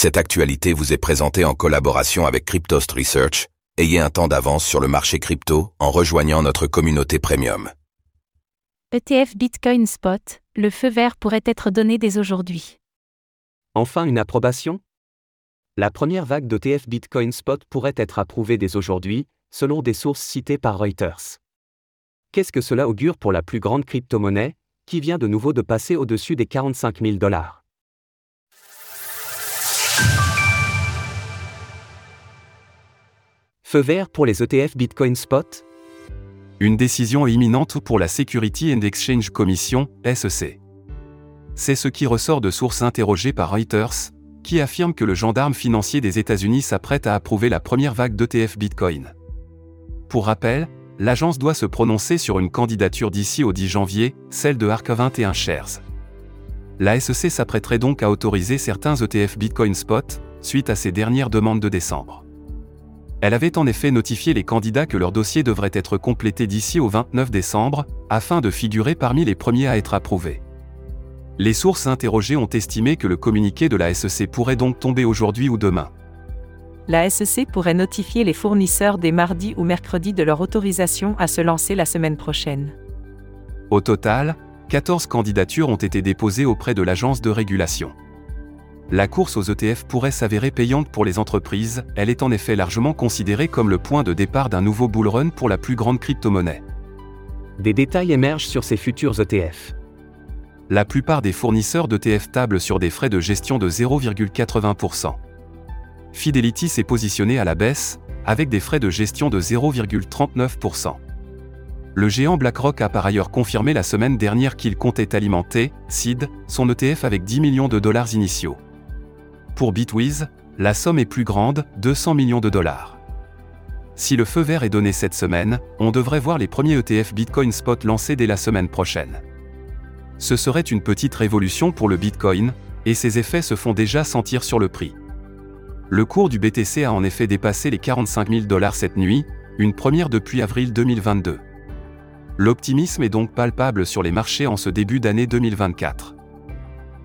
Cette actualité vous est présentée en collaboration avec Cryptost Research. Ayez un temps d'avance sur le marché crypto en rejoignant notre communauté premium. ETF Bitcoin Spot, le feu vert pourrait être donné dès aujourd'hui. Enfin une approbation? La première vague d'ETF Bitcoin Spot pourrait être approuvée dès aujourd'hui, selon des sources citées par Reuters. Qu'est-ce que cela augure pour la plus grande crypto-monnaie, qui vient de nouveau de passer au-dessus des 45 000 dollars? Feu vert pour les ETF Bitcoin Spot Une décision imminente pour la Security and Exchange Commission, SEC. C'est ce qui ressort de sources interrogées par Reuters, qui affirme que le gendarme financier des États-Unis s'apprête à approuver la première vague d'ETF Bitcoin. Pour rappel, l'agence doit se prononcer sur une candidature d'ici au 10 janvier, celle de ARK 21 Shares. La SEC s'apprêterait donc à autoriser certains ETF Bitcoin Spot, suite à ces dernières demandes de décembre. Elle avait en effet notifié les candidats que leur dossier devrait être complété d'ici au 29 décembre, afin de figurer parmi les premiers à être approuvés. Les sources interrogées ont estimé que le communiqué de la SEC pourrait donc tomber aujourd'hui ou demain. La SEC pourrait notifier les fournisseurs dès mardi ou mercredi de leur autorisation à se lancer la semaine prochaine. Au total, 14 candidatures ont été déposées auprès de l'agence de régulation la course aux ETF pourrait s'avérer payante pour les entreprises, elle est en effet largement considérée comme le point de départ d'un nouveau bull run pour la plus grande crypto-monnaie. Des détails émergent sur ces futurs ETF. La plupart des fournisseurs d'ETF tablent sur des frais de gestion de 0,80%. Fidelity s'est positionné à la baisse, avec des frais de gestion de 0,39%. Le géant BlackRock a par ailleurs confirmé la semaine dernière qu'il comptait alimenter, SID, son ETF avec 10 millions de dollars initiaux. Pour Bitwiz, la somme est plus grande, 200 millions de dollars. Si le feu vert est donné cette semaine, on devrait voir les premiers ETF Bitcoin Spot lancés dès la semaine prochaine. Ce serait une petite révolution pour le Bitcoin, et ses effets se font déjà sentir sur le prix. Le cours du BTC a en effet dépassé les 45 000 dollars cette nuit, une première depuis avril 2022. L'optimisme est donc palpable sur les marchés en ce début d'année 2024.